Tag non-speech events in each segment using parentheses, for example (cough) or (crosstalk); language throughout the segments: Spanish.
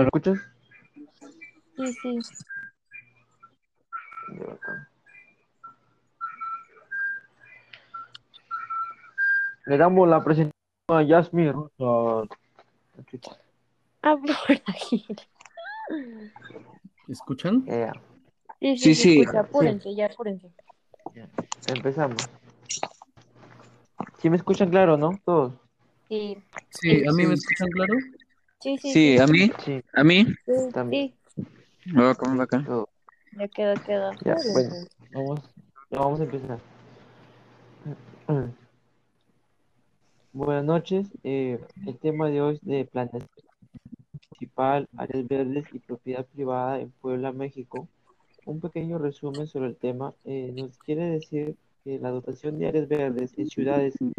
¿Me escuchas? Sí, sí. Le damos la presentación a Yasmin Rosa. Hablo. ¿Escuchan? Sí, Sí, sí, sí. escucha. Apúrense, ya apúrense. Empezamos. ¿Sí me escuchan claro, no? Todos. Sí, Sí, ¿a mí me escuchan claro? Sí, sí. Sí, a mí, Sí, a mí. Sí, también. sí. Oh, ¿cómo va acá? Ya quedó, quedó. Ya, bueno, vamos, ya vamos a empezar. (clears throat) Buenas noches. eh, el tema de hoy es de planeación municipal, áreas verdes y propiedad privada en Puebla, México. Un pequeño resumen sobre el tema eh, nos quiere decir que la dotación de áreas verdes en ciudades en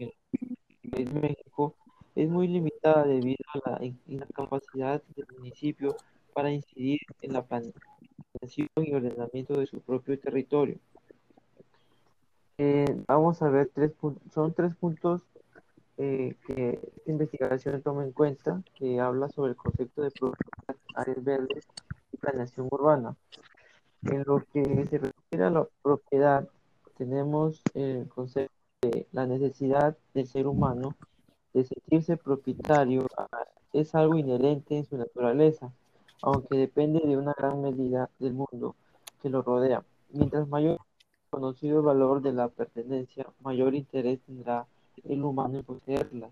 el país de México es muy limitada debido a la in- incapacidad del municipio para incidir en la planeación y ordenamiento de su propio territorio. Eh, vamos a ver tres puntos, son tres puntos eh, que esta investigación toma en cuenta, que habla sobre el concepto de propiedad, áreas verdes y planeación urbana. En lo que se refiere a la propiedad, tenemos el concepto de la necesidad del ser humano de sentirse propietario, ah, es algo inherente en su naturaleza, aunque depende de una gran medida del mundo que lo rodea. Mientras mayor conocido el valor de la pertenencia, mayor interés tendrá el humano en poseerlas.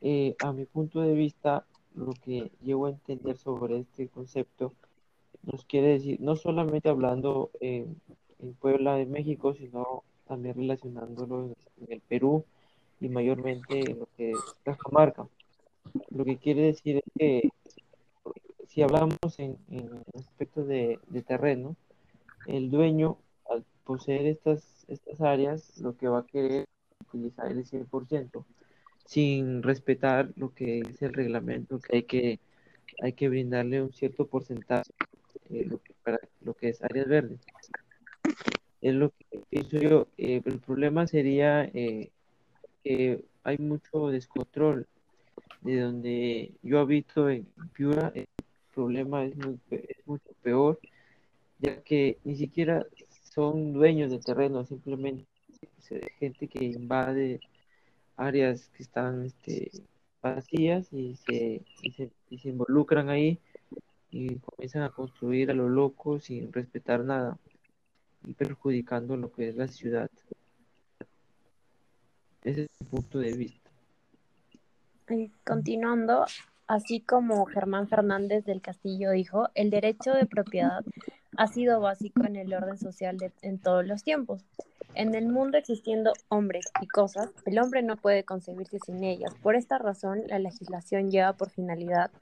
Eh, a mi punto de vista, lo que llego a entender sobre este concepto nos quiere decir, no solamente hablando en Puebla de México, sino también relacionándolo en el Perú y mayormente en lo que es Cajamarca. Lo que quiere decir es que si hablamos en, en aspectos de, de terreno, el dueño, al poseer estas, estas áreas, lo que va a querer es utilizar el 100%, sin respetar lo que es el reglamento, que hay que, hay que brindarle un cierto porcentaje eh, lo que, para lo que es áreas verdes. Es lo que pienso yo. Eh, el problema sería eh, que hay mucho descontrol. De donde yo habito en Piura, el problema es, muy, mucho peor, ya que ni siquiera son dueños de terreno, simplemente gente que invade áreas que están este, vacías y se, y se, y se involucran ahí y comienzan a construir a lo loco sin respetar nada y perjudicando lo que es la ciudad. Ese es mi punto de vista. Continuando, así como Germán Fernández del Castillo dijo, el derecho de propiedad ha sido básico en el orden social en todos los tiempos. En el mundo existiendo hombres y cosas, el hombre no puede concebirse sin ellas. Por esta razón, la legislación lleva por finalidad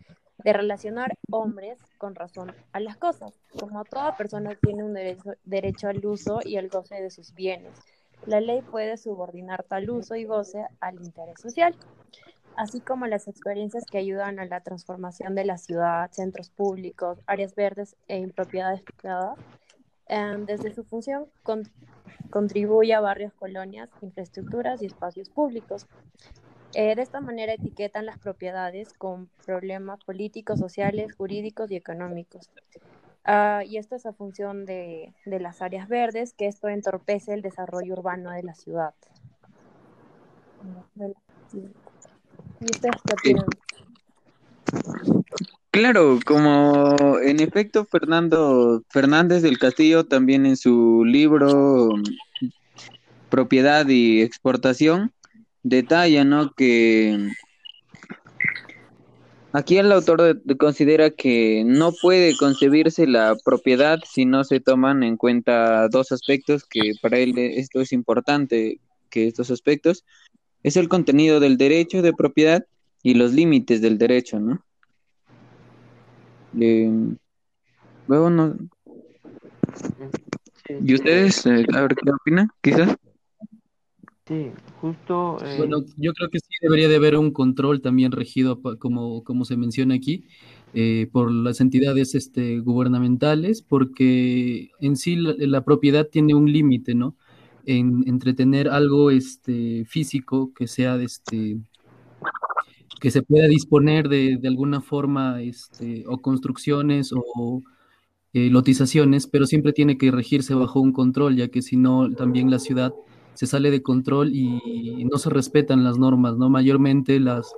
de relacionar hombres con razón a las cosas. Como toda persona tiene un derecho al uso y al goce de sus bienes, la ley puede subordinar tal uso y goce al interés social así como las experiencias que ayudan a la transformación de la ciudad, centros públicos, áreas verdes e impropiedades privadas, eh, desde su función con- contribuye a barrios, colonias, infraestructuras y espacios públicos. Eh, de esta manera etiquetan las propiedades con problemas políticos, sociales, jurídicos y económicos. Ah, y esto es a función de, de las áreas verdes, que esto entorpece el desarrollo urbano de la ciudad. ¿Y ustedes qué Sí. opinan? Claro, como en efecto Fernando Fernández del Castillo también en su libro Propiedad y Exportación detalla, ¿no? Que aquí el autor de- de- considera que no puede concebirse la propiedad si no se toman en cuenta dos aspectos que para él esto es importante, que estos aspectos es el contenido del derecho de propiedad y los límites del derecho, ¿no? Eh, luego no. ¿Y ustedes? eh, a ver qué opinan, quizás. Sí, justo eh, Bueno, yo creo que sí debería de haber un control también regido, como, como se menciona aquí, eh, por las entidades este, gubernamentales, porque en sí la, propiedad tiene un límite, ¿no? En, entre tener algo este, físico que sea este, que se pueda disponer de, de alguna forma este, o construcciones o eh, lotizaciones, pero siempre tiene que regirse bajo un control, ya que si no, también la ciudad se sale de control y no se respetan las normas, ¿no? Mayormente las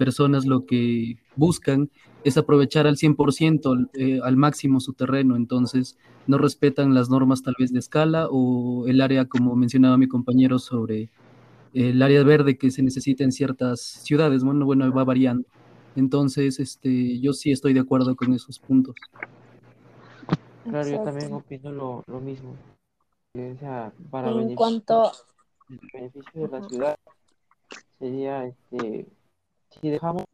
personas lo que buscan es aprovechar al 100%, eh, al máximo su terreno, entonces no respetan las normas tal vez de escala o el área, como mencionaba mi compañero, sobre el área verde que se necesita en ciertas ciudades, bueno, bueno, va variando. Entonces, este, yo sí estoy de acuerdo con esos puntos. Claro, yo también opino lo, lo mismo. Para En beneficio, cuanto, el beneficio de la ciudad sería, este, si dejamos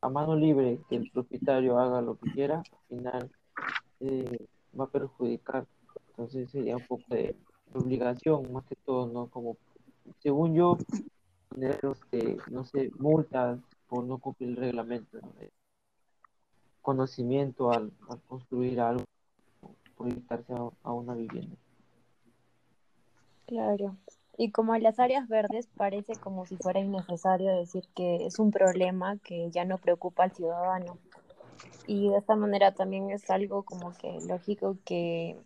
a mano libre que el propietario haga lo que quiera, al final eh, va a perjudicar. Entonces sería un poco de obligación, más que todo, ¿no? Como, según yo, poner, este, no sé, multas por no cumplir el reglamento, ¿no? Conocimiento al, al construir algo, proyectarse a, a una vivienda. Claro. Y como en las áreas verdes parece como si fuera innecesario decir que es un problema que ya no preocupa al ciudadano. Y de esta manera también es algo como que lógico que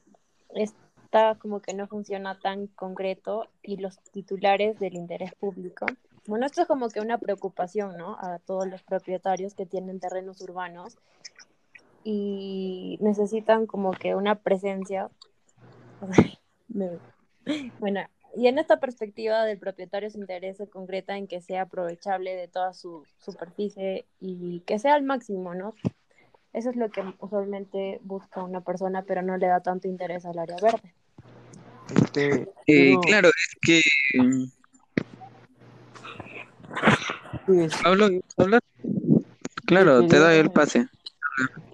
está como que no funciona tan concreto y los titulares del interés público. Bueno, esto es como que una preocupación, ¿no? A todos los propietarios que tienen terrenos urbanos y necesitan como que una presencia. (laughs) Me- Bueno, y en esta perspectiva del propietario se interesa concreta en que sea aprovechable de toda su superficie y que sea al máximo, ¿no? Eso es lo que usualmente busca una persona, pero no le da tanto interés al área verde. Este, Eh, claro, es que... mm, sí, es- ¿Hablo? ¿Hablas? Claro, te doy el pase.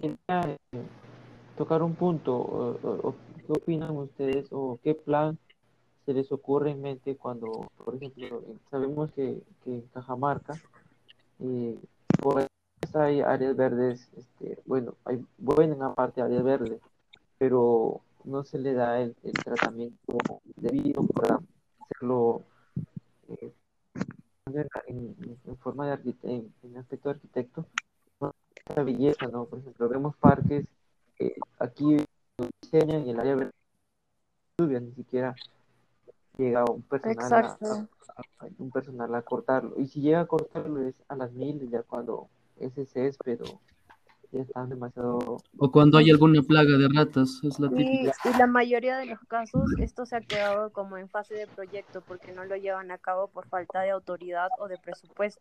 eh, tocar un punto. ¿Qué opinan ustedes o qué plan se les ocurre en mente cuando, por ejemplo, eh, sabemos que, que en Cajamarca, eh, por hay áreas verdes, este, bueno, hay buena parte áreas verdes, pero no se le da el, el tratamiento debido para hacerlo eh, en, en- en forma de arquitecto, en aspecto de arquitecto, esa belleza, ¿no? Por ejemplo, vemos parques que aquí diseñan el área verde ni siquiera llega un personal a, Exacto. a- a- un personal a cortarlo. Y si llega a cortarlo es a las mil, ya cuando ese césped o ya están demasiado O cuando hay alguna plaga de ratas, es la Y, típica. y la mayoría de los casos esto se ha quedado como en fase de proyecto porque no lo llevan a cabo por falta de autoridad o de presupuesto.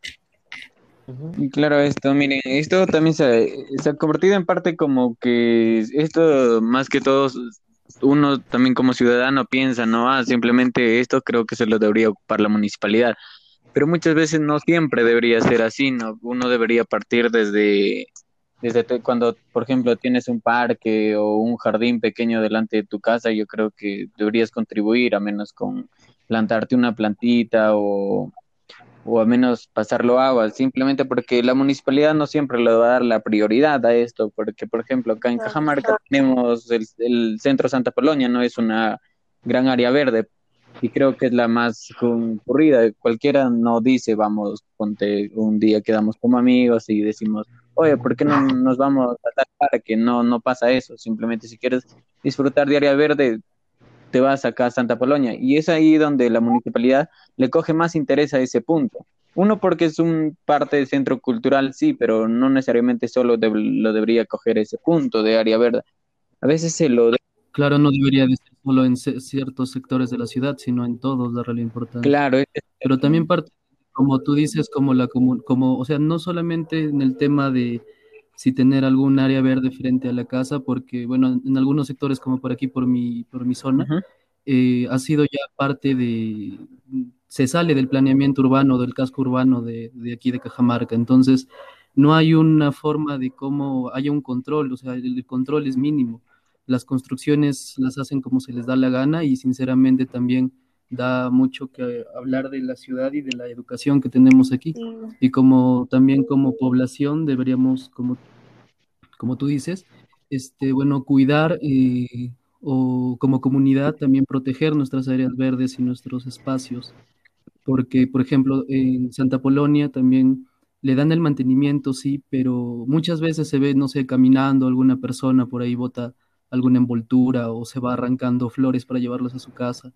Y claro, esto, miren, esto también se, se ha convertido en parte como que esto más que todo uno también como ciudadano piensa, no, ah, simplemente esto creo que se lo debería ocupar la municipalidad, pero muchas veces no siempre debería ser así, ¿no? Uno debería partir desde, desde cuando, por ejemplo, tienes un parque o un jardín pequeño delante de tu casa, yo creo que deberías contribuir, a menos con plantarte una plantita o o al menos pasarlo agua, simplemente porque la municipalidad no siempre le va a dar la prioridad a esto, porque por ejemplo acá en. Cajamarca tenemos el, el centro Santa Polonia, no es una gran área verde y creo que es la más concurrida, cualquiera no dice vamos, ponte un día quedamos como amigos y decimos, oye, ¿por qué no nos vamos a tal parque? No, no pasa eso, simplemente si quieres disfrutar de área verde, te vas acá a Santa Polonia y es ahí donde la municipalidad le coge más interés a ese punto. Uno porque es un parte del centro cultural, sí, pero no necesariamente solo de- lo debería coger ese punto de área verde. A veces se lo... de- Claro, no debería de ser solo en ciertos sectores de la ciudad, sino en todos darle importancia. Claro, es- Pero también parte, como tú dices, como la comu- como, o sea, no solamente en el tema de si tener algún área verde frente a la casa, porque, bueno, en, algunos sectores, como por aquí, por mi, por mi zona, eh, ha sido ya parte de, se sale del planeamiento urbano, del casco urbano de, de aquí de Cajamarca. Entonces, no hay una forma de cómo haya un control, o sea, el control es mínimo. Las construcciones las hacen como se les da la gana y sinceramente también da mucho que hablar de la ciudad y de la educación que tenemos aquí. Sí, Y como también como población deberíamos, como, como tú dices, este, bueno, cuidar eh, o como comunidad también proteger nuestras áreas verdes y nuestros espacios. Porque, por ejemplo, en Santa Polonia también le dan el mantenimiento, sí, pero muchas veces se ve, no sé, caminando alguna persona por ahí bota alguna envoltura o se va arrancando flores para llevarlas a su casa,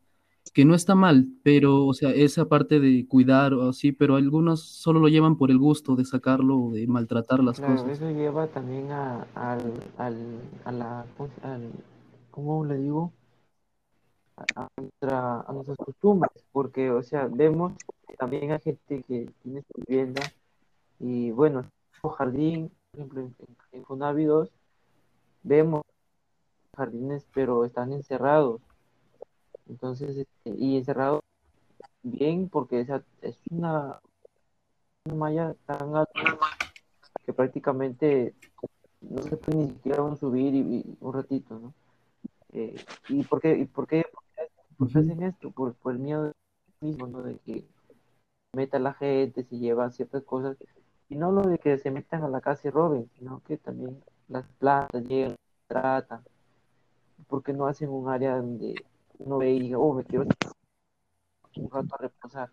que no está mal, pero, o sea, esa parte de cuidar o así, pero algunos solo lo llevan por el gusto de sacarlo o de maltratar las Claro, cosas. eso lleva también a, al, al, a la, ¿cómo se- al- ¿cómo le digo? A, a nuestra- a nuestras costumbres, porque, o sea, vemos también hay gente que tiene su vivienda y, bueno, un jardín, por ejemplo, en, en, en Fonavi 2, vemos jardines, pero están encerrados, entonces, este, y encerrados bien, porque o sea, es una, una malla tan alta que prácticamente no se puede ni siquiera subir y, y un ratito, ¿no? Eh, ¿y por qué, y por qué, por qué Ujú. hacen esto? Por, por el miedo mismo, ¿no? De que meta la gente, se lleva ciertas cosas, y no lo de que se metan a la casa y roben, sino que también las plantas llegan, tratan, porque no hacen un área donde uno ve oh, me quiero un rato a reposar.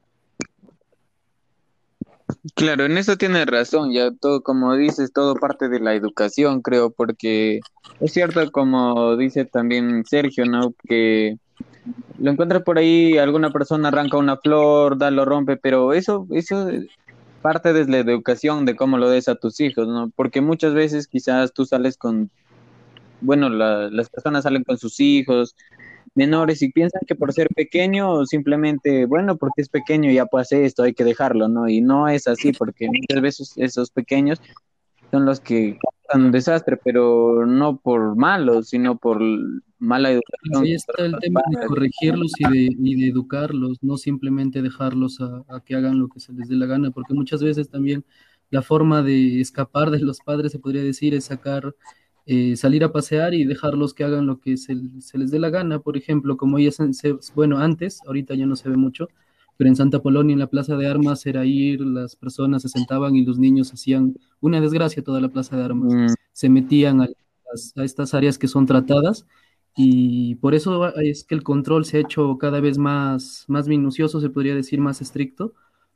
Claro, en eso tienes razón, ya todo, como dices, todo parte de la educación, creo, porque es cierto, como dice también Sergio, ¿no? Que lo encuentras por ahí, alguna persona arranca una flor, da, lo rompe, pero eso, eso parte desde la educación de cómo lo des a tus hijos, ¿no? Porque muchas veces quizás tú sales con, bueno, la- las personas salen con sus hijos menores y piensan que por ser pequeño simplemente, bueno, porque es pequeño ya hacer esto, hay que dejarlo, ¿no? Y no es así, porque muchas veces esos pequeños son los que causan un desastre, pero no por malos, sino por mala educación. Ahí está el tema de corregirlos y de, y de educarlos, no simplemente dejarlos a, a que hagan lo que se les dé la gana, porque muchas veces también la forma de escapar de los padres, se podría decir, es sacar, eh, salir a pasear y dejarlos que hagan lo que se, se les dé la gana. Por ejemplo, como ellos, se- bueno, antes, ahorita ya no se ve mucho, pero en Santa Polonia, en la Plaza de Armas, era ir, las personas se sentaban y los niños hacían una desgracia toda la Plaza de Armas. Mm, Se metían a, las- a estas áreas que son tratadas y por eso es que el control se ha hecho cada vez más, más minucioso, se podría decir más estricto,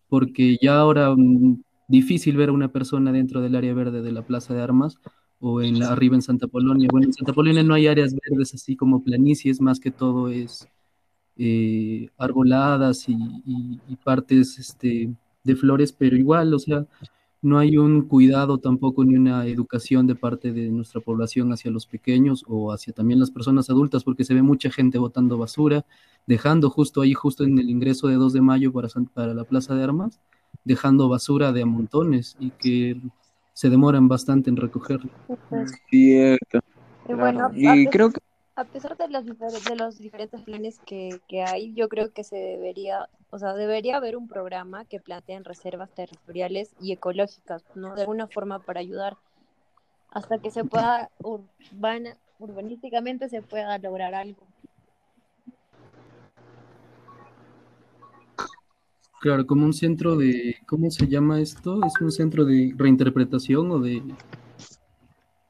porque ya ahora mm, difícil ver a una persona dentro del área verde de la Plaza de Armas o en arriba en Santa Polonia. Bueno, en Santa Polonia no hay áreas verdes así como planicies, más que todo es eh, arboladas y, partes este, de flores, pero igual, o sea, no hay un cuidado tampoco ni una educación de parte de nuestra población hacia los pequeños o hacia también las personas adultas, porque se ve mucha gente botando basura, dejando justo ahí, justo en el ingreso de 2 de mayo para, para la Plaza de Armas, dejando basura de a montones y que se demoran bastante en recogerla. Pues, cierto. y bueno, Claro. Y creo que a pesar de los, difer- de los diferentes planes que, que hay, yo creo que se debería, o sea, debería haber un programa que planteen reservas territoriales y ecológicas, ¿no? De alguna forma para ayudar hasta que se pueda urbana, urbanísticamente se pueda lograr algo. Claro, como un centro de, ¿cómo se llama esto? Es un centro de reinterpretación o de,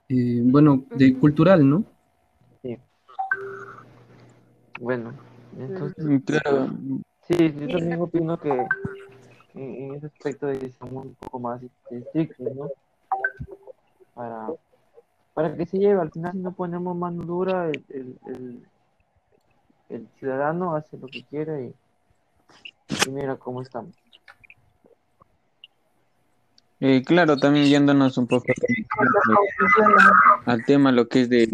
eh, bueno, de cultural, ¿no? Bueno, entonces, mm, claro, sí, yo también opino que en, ese aspecto de que somos un poco más estrictos, ¿no? Para, para que se lleve, al final si no ponemos mano dura, el, el, el, el ciudadano hace lo que quiere y, y mira cómo estamos. Eh, claro, también yéndonos un poco al tema lo que es de,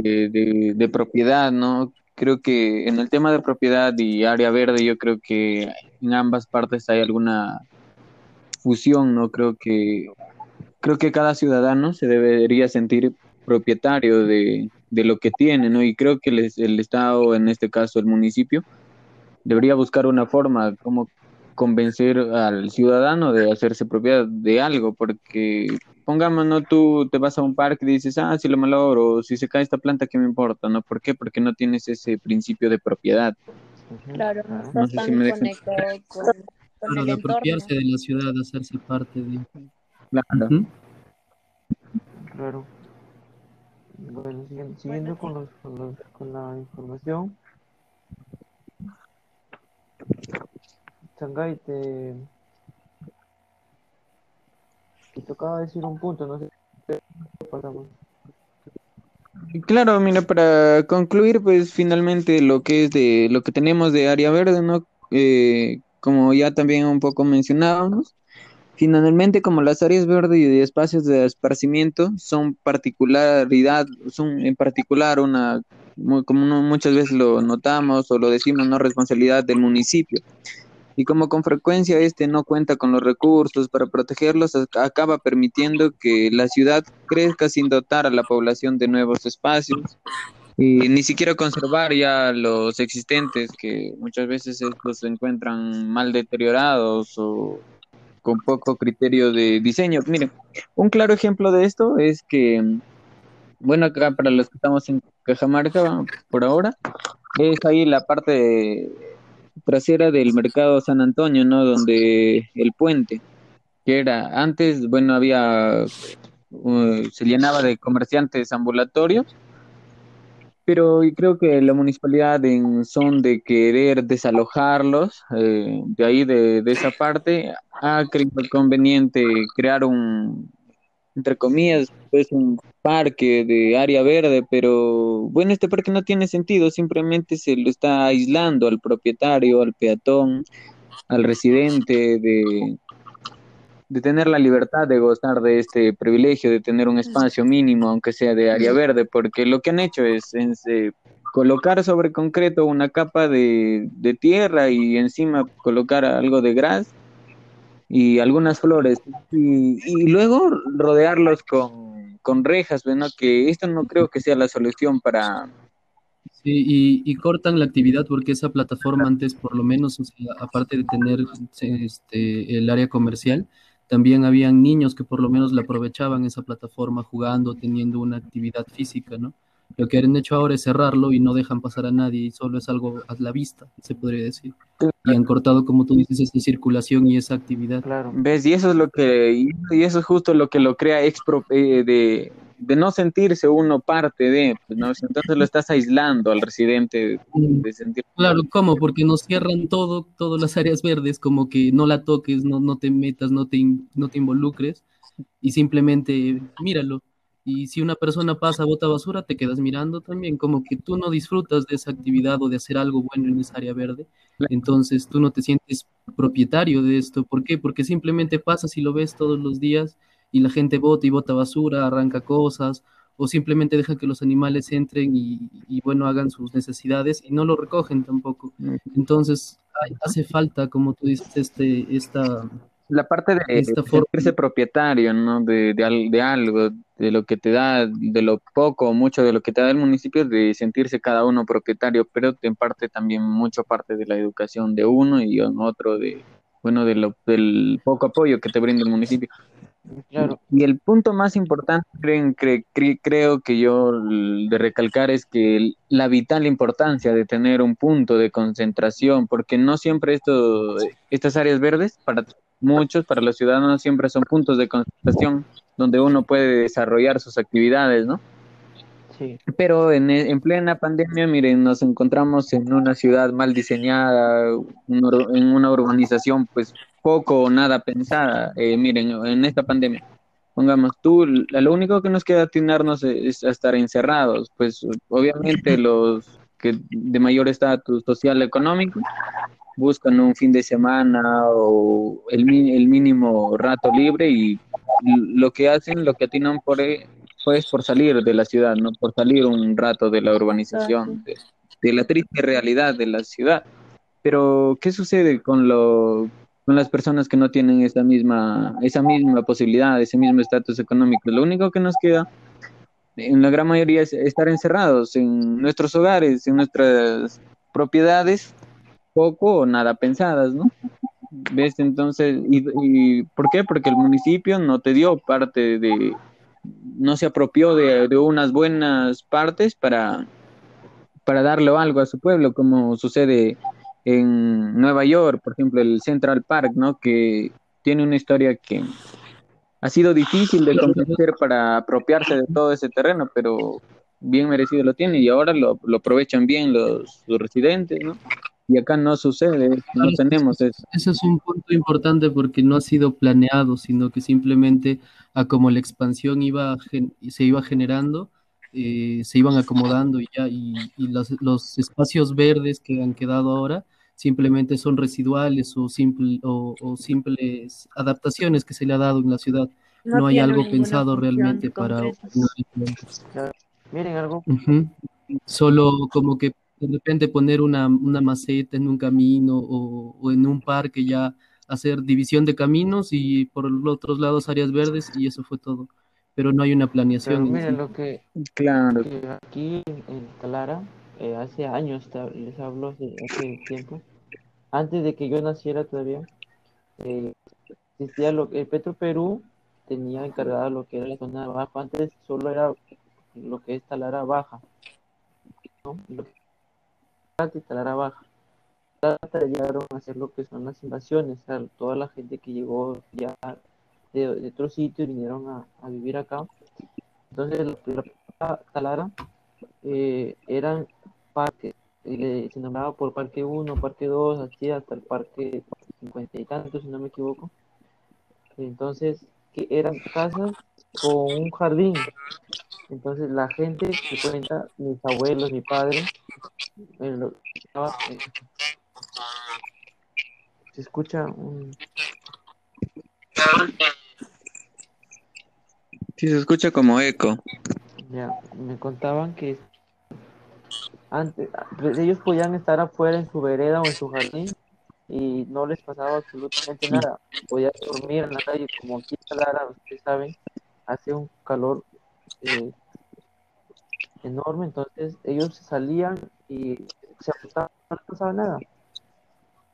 de, propiedad, ¿no? Creo que en el tema de propiedad y área verde, yo creo que en ambas partes hay alguna fusión, ¿no? Creo que creo que cada ciudadano se debería sentir propietario de, de lo que tiene, ¿no? Y creo que el, el Estado, en este caso el municipio, debería buscar una forma como convencer al ciudadano de hacerse propiedad de algo, porque pongamos, no tú te vas a un parque y dices, ah, si lo malogro, o si se cae esta planta, ¿qué me importa? ¿No? ¿Por qué? Porque no tienes ese principio de propiedad. Claro, no claro. estás No sé si me dejan- conectado con, con Claro, el de apropiarse de la ciudad, hacerse parte de... Claro. Ujú. Claro. Bueno, siguiendo, siguiendo con, los, con, los, con la información. Shanghái, te, te tocaba decir un punto, no sé. Pasamos. Claro, mira, para concluir, pues finalmente lo que es de lo que tenemos de área verde, ¿no? Eh, como ya también un poco mencionábamos, finalmente como las áreas verdes y espacios de esparcimiento son particularidad, son en particular una, como muchas veces lo notamos o lo decimos, no responsabilidad del municipio y como con frecuencia este no cuenta con los recursos para protegerlos, acaba permitiendo que la ciudad crezca sin dotar a la población de nuevos espacios y ni siquiera conservar ya los existentes que muchas veces estos se encuentran mal deteriorados o con poco criterio de diseño. Miren, un claro ejemplo de esto es que, bueno, acá para los que estamos en Cajamarca por ahora, es ahí la parte de trasera del mercado San Antonio, ¿no? Donde el puente, que era antes, bueno, había, uh, se llenaba de comerciantes ambulatorios, pero creo que la municipalidad en son de querer desalojarlos, eh, de ahí de, de esa parte, ha creído conveniente crear un, entre comillas, pues un parque de área verde, pero bueno, este parque no tiene sentido, simplemente se lo está aislando al propietario, al peatón, al residente de, de tener la libertad de gozar de este privilegio, de tener un espacio mínimo, aunque sea de área verde, porque lo que han hecho es, eh, colocar sobre concreto una capa de, de tierra y encima colocar algo de gras y algunas flores y, luego rodearlos con, con rejas, bueno, que esto no creo que sea la solución para... Sí, y, cortan la actividad porque esa plataforma antes, por lo menos, aparte de tener este, el área comercial, también habían niños que por lo menos la aprovechaban esa plataforma jugando, teniendo una actividad física, ¿no? Lo que han hecho ahora es cerrarlo y no dejan pasar a nadie y solo es algo a la vista, se podría decir. Y han cortado, como tú dices, esa circulación y esa actividad. Claro. ¿Ves? Y eso es lo que, y eso es justo lo que lo crea expro, eh, de, de no sentirse uno parte de, pues, ¿no? entonces lo estás aislando al residente de sentir. Claro, ¿cómo? Porque nos cierran todo, todas las áreas verdes, como que no la toques, no, no te metas, no te, no te involucres y simplemente míralo y si una persona pasa, bota basura, te quedas mirando también, como que tú no disfrutas de esa actividad o de hacer algo bueno en esa área verde, entonces tú no te sientes propietario de esto. ¿Por qué? Porque simplemente pasas y lo ves todos los días y la gente bota y bota basura, arranca cosas, o simplemente deja que los animales entren y, bueno, hagan sus necesidades y no lo recogen tampoco. Entonces, hace falta, como tú dices, este, esta la parte de, esta sentirse propietario, ¿no? De, de, de, algo, de lo que te da, de lo poco o mucho de lo que te da el municipio, de sentirse cada uno propietario, pero en parte también mucho parte de la educación de uno y en otro de, bueno, de lo, del poco apoyo que te brinda el municipio. Y el punto más importante, creen, creo que yo de recalcar es que la vital importancia de tener un punto de concentración, porque no siempre esto, estas áreas verdes, para muchos, para los ciudadanos, siempre son puntos de concentración donde uno puede desarrollar sus actividades, ¿no? Sí. Pero en, en plena pandemia, miren, nos encontramos en una ciudad mal diseñada, en una urbanización pues poco o nada pensada. Eh, miren, en esta pandemia, pongamos tú, lo único que nos queda atinarnos es, a estar encerrados, pues obviamente los que de mayor estatus social económico buscan un fin de semana o el, el mínimo rato libre y lo que hacen, lo que atinan por pues por salir de la ciudad, no por salir un rato de la urbanización, de, la triste realidad de la ciudad. Pero ¿qué sucede con lo con las personas que no tienen esa misma esa misma posibilidad, ese mismo estatus económico? Lo único que nos queda en la gran mayoría es estar encerrados en nuestros hogares, en nuestras propiedades, poco o nada pensadas, ¿no? ¿Ves? Entonces, y, por qué? Porque el municipio no te dio parte de, no se apropió de, unas buenas partes para, para darle algo a su pueblo, como sucede en Nueva York, por ejemplo, el Central Park, ¿no? Que tiene una historia que ha sido difícil de convencer para apropiarse de todo ese terreno, pero bien merecido lo tiene y ahora lo, lo aprovechan bien los, los residentes, ¿no? Y acá no sucede, no tenemos eso. Ese es un punto importante porque no ha sido planeado, sino que simplemente a como la expansión iba se iba generando, eh, se iban acomodando y ya, y, y los, los espacios verdes que han quedado ahora simplemente son residuales o, simple, o, o simples adaptaciones que se le ha dado en la ciudad. No, hay tienen algo pensado realmente para... Miren algo, Ujú. Solo como que de repente poner una, una maceta en un camino o, o en un parque ya hacer división de caminos y por los otros lados áreas verdes y eso fue todo. Pero no hay una planeación miren sí. lo que, Claro, que aquí en, Talara, eh, hace años, les hablo hace, hace tiempo, antes de que yo naciera todavía, eh, existía lo que Petro Perú tenía encargada lo que era la zona abajo, antes solo era lo que es Talara Baja, ¿no? Lo que es Talara Baja. A hacer lo que son las invasiones, sea, toda la gente que llegó ya de, de sitios vinieron a, a vivir acá. Entonces, la, la Talara eh, eran parques, y le- se nombraba por Parque 1, Parque 2, así hasta el Parque 50 y tantos, si no me equivoco. Entonces, que eran casas con un jardín. Entonces, la gente que cuenta, mis abuelos, mi padre, eh, lo- se escucha un... sí se escucha como eco. Ya, me contaban que antes ellos podían estar afuera en su vereda o en su jardín y no les pasaba absolutamente nada. Podían dormir en la calle, como aquí en Talara, ustedes saben, hace un calor eh, enorme, entonces ellos salían y se acostaban, no pasaba nada.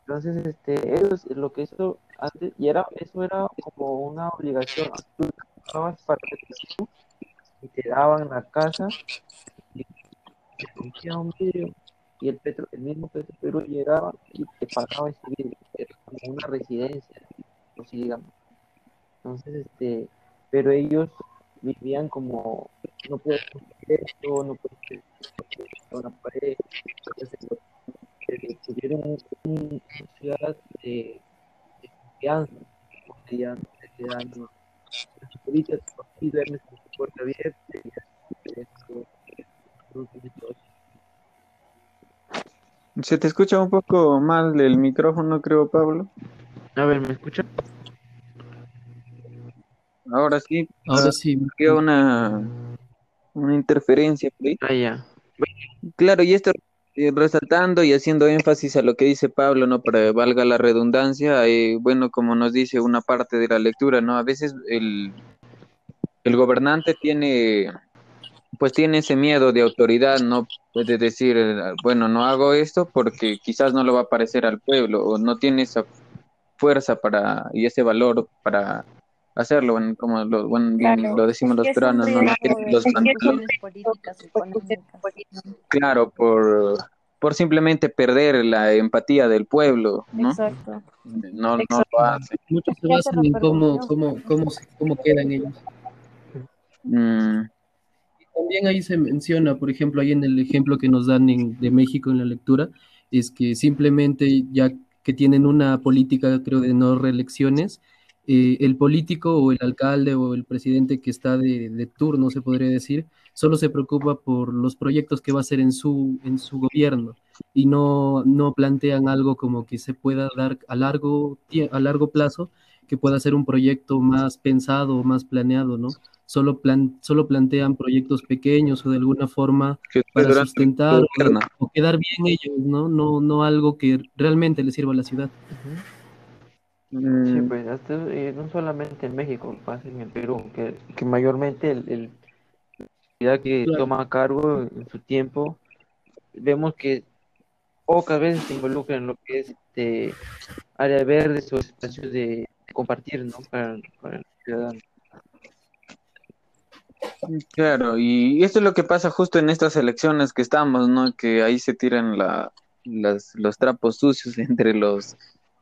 Entonces, este, ellos lo que hizo antes, y era, eso era como una obligación, tú para el y te daban la casa y te rompía un vidrio y el Petro, el mismo Petro Perú llegaba y te pagaba ese vidrio, era como una residencia, así digamos. Entonces, este, pero ellos vivían como, no puedes construir esto, no puedes hacer una pared, entonces lo- eh, tuvieron un- un- una ciudad de, de confianza, porque ya no se quedan los ahorita aquí duermes con tu puerta abierta y esto, esto, esto, Se te escucha un poco mal el micrófono, creo, Pablo. A ver, ¿me escucha? Ahora sí, Ahora sí, había una, una interferencia por ahí. Ah, ya. Claro, y esto eh, resaltando y haciendo énfasis a lo que dice Pablo, ¿no? Para que valga la redundancia, eh, bueno, como nos dice una parte de la lectura, ¿no? A veces el, el gobernante tiene, pues tiene ese miedo de autoridad, ¿no? De decir, bueno, no hago esto porque quizás no lo va a parecer al pueblo, o no tiene esa fuerza para, y ese valor para hacerlo, bueno, como lo, bueno, bien Claro, lo decimos los peruanos, los- políticas. Claro, por, por simplemente perder la empatía del pueblo, ¿no? Exacto. No, no lo hace. muchos se basan en cómo, cómo, cómo, se- cómo quedan ellos. Mm, También ahí se menciona, por ejemplo, ahí en el ejemplo que nos dan en- de México en la lectura, es que simplemente ya que tienen una política, creo, de no reelecciones, eh, el político o el alcalde o el presidente que está de, de turno, se podría decir, solo se preocupa por los proyectos que va a hacer en su, en su gobierno y no, no plantean algo como que se pueda dar a largo, a largo plazo, que pueda ser un proyecto más pensado o más planeado, ¿no? Solo, plan, solo plantean proyectos pequeños o de alguna forma que para sustentar o, quedar bien ellos, ¿no? No, no algo que realmente les sirva a la ciudad. Sí, Mm, pues hasta, eh, no solamente en México, pasa en el Perú, que, que mayormente el, el la que Claro. toma cargo en su tiempo, vemos que pocas veces se involucra en lo que es este, áreas verdes o espacios de compartir, ¿no? Para, para el ciudadano. Claro, y esto es lo que pasa justo en estas elecciones que estamos, ¿no? Que ahí se tiran la, las, los trapos sucios (laughs) entre los,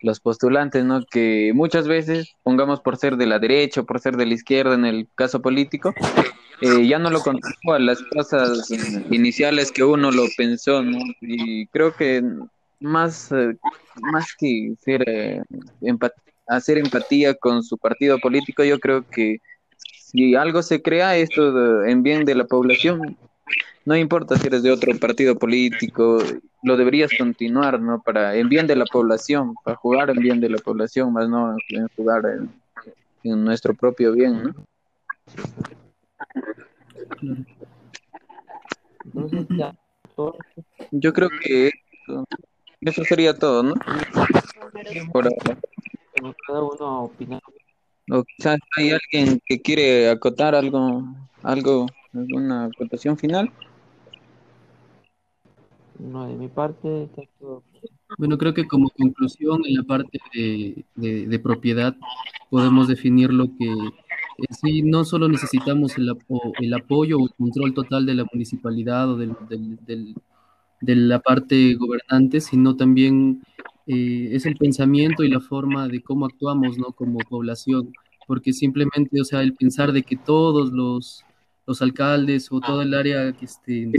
los postulantes, ¿no? Que muchas veces, pongamos por ser de la derecha o por ser de la izquierda en el caso político, eh, ya no lo contó a las cosas iniciales que uno lo pensó, ¿no? Y creo que más, eh, más que ser, eh, hacer empatía con su partido político, yo creo que si algo se crea esto en bien de la población, no importa si eres de otro partido político, lo deberías continuar, ¿no? Para en bien de la población, para jugar en bien de la población, más no en jugar en, nuestro propio bien, ¿no? Yo creo que eso, sería todo, ¿no? Por Cada uno opina. O quizás hay alguien que quiere acotar algo, algo, alguna acotación final. No, de mi parte Bueno, creo que como conclusión en la parte de, de, propiedad podemos definir lo que en sí no solo necesitamos el, el apoyo o el control total de la municipalidad o del, del, de la parte gobernante, sino también eh, es el pensamiento y la forma de cómo actuamos ¿no? como población, porque simplemente, o sea, el pensar de que todos los, los alcaldes o todo el área que, este,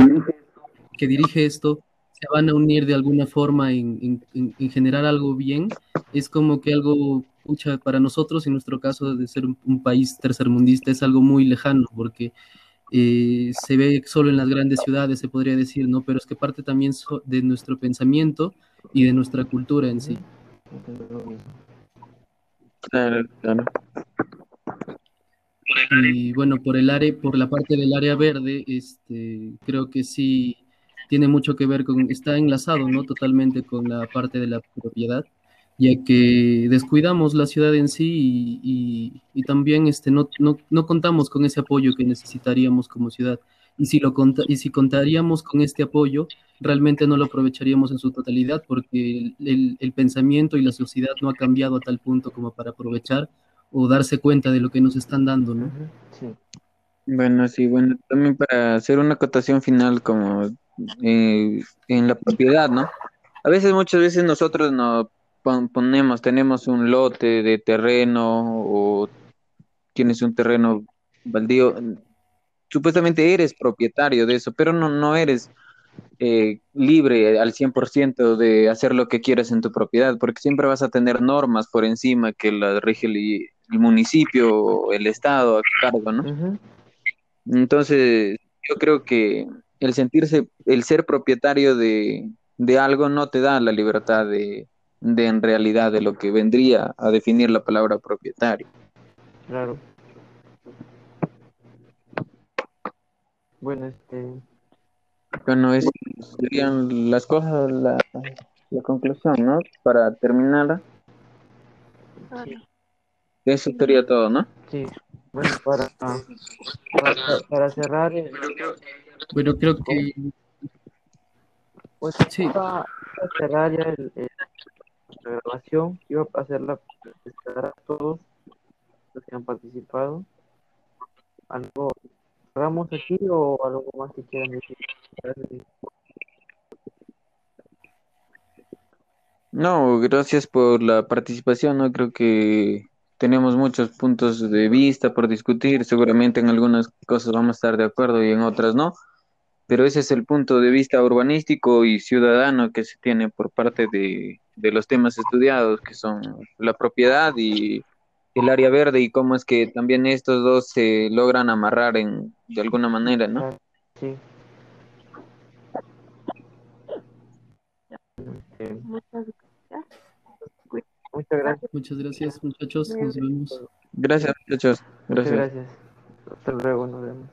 que dirige esto se van a unir de alguna forma en, en, generar algo bien, es como que algo, para nosotros, en nuestro caso de ser un, país tercermundista, es algo muy lejano, porque eh, se ve solo en las grandes ciudades, se podría decir, ¿no? Pero es que parte también de nuestro pensamiento y de nuestra cultura en sí. Claro, claro. Y bueno, por el área, por la parte del área verde, este, creo que sí tiene mucho que ver con, está enlazado, ¿no? Totalmente con la parte de la propiedad, ya que descuidamos la ciudad en sí y, también este, no, no, no, contamos con ese apoyo que necesitaríamos como ciudad. Y si, lo y si contaríamos con este apoyo, realmente no lo aprovecharíamos en su totalidad porque el, el pensamiento y la sociedad no ha cambiado a tal punto como para aprovechar o darse cuenta de lo que nos están dando, ¿no? Sí. Bueno, sí, bueno, también para hacer una acotación final como eh, en la propiedad, ¿no? A veces, muchas veces nosotros nos ponemos, tenemos un lote de terreno o tienes un terreno baldío, supuestamente eres propietario de eso, pero no, no eres eh, libre al 100% de hacer lo que quieras en tu propiedad, porque siempre vas a tener normas por encima que la rige el, municipio o el estado a cargo, ¿no? Entonces, yo creo que el sentirse, el ser propietario de, algo no te da la libertad de, de en realidad de lo que vendría a definir la palabra propietario. Claro. Bueno, este. Bueno, es, serían las cosas, la, la conclusión, ¿no? Para terminar. Eso sería todo, ¿no? Sí. Bueno, para, para, cerrar. Eh, bueno, creo que. Pues sí. Para cerrar ya el, la grabación, iba a hacerla a todos los que han participado. ¿Algo cerramos aquí o algo más que quieran decir? No, gracias por la participación. No creo que tenemos muchos puntos de vista por discutir. Seguramente en algunas cosas vamos a estar de acuerdo y en otras no. Pero ese es el punto de vista urbanístico y ciudadano que se tiene por parte de, de los temas estudiados, que son la propiedad y el área verde y cómo es que también estos dos se logran amarrar en de alguna manera, ¿no? Sí. Muchas gracias. Muchas gracias. Muchas gracias, muchachos. Nos vemos. Gracias, muchachos. Gracias. gracias. Hasta luego, nos vemos.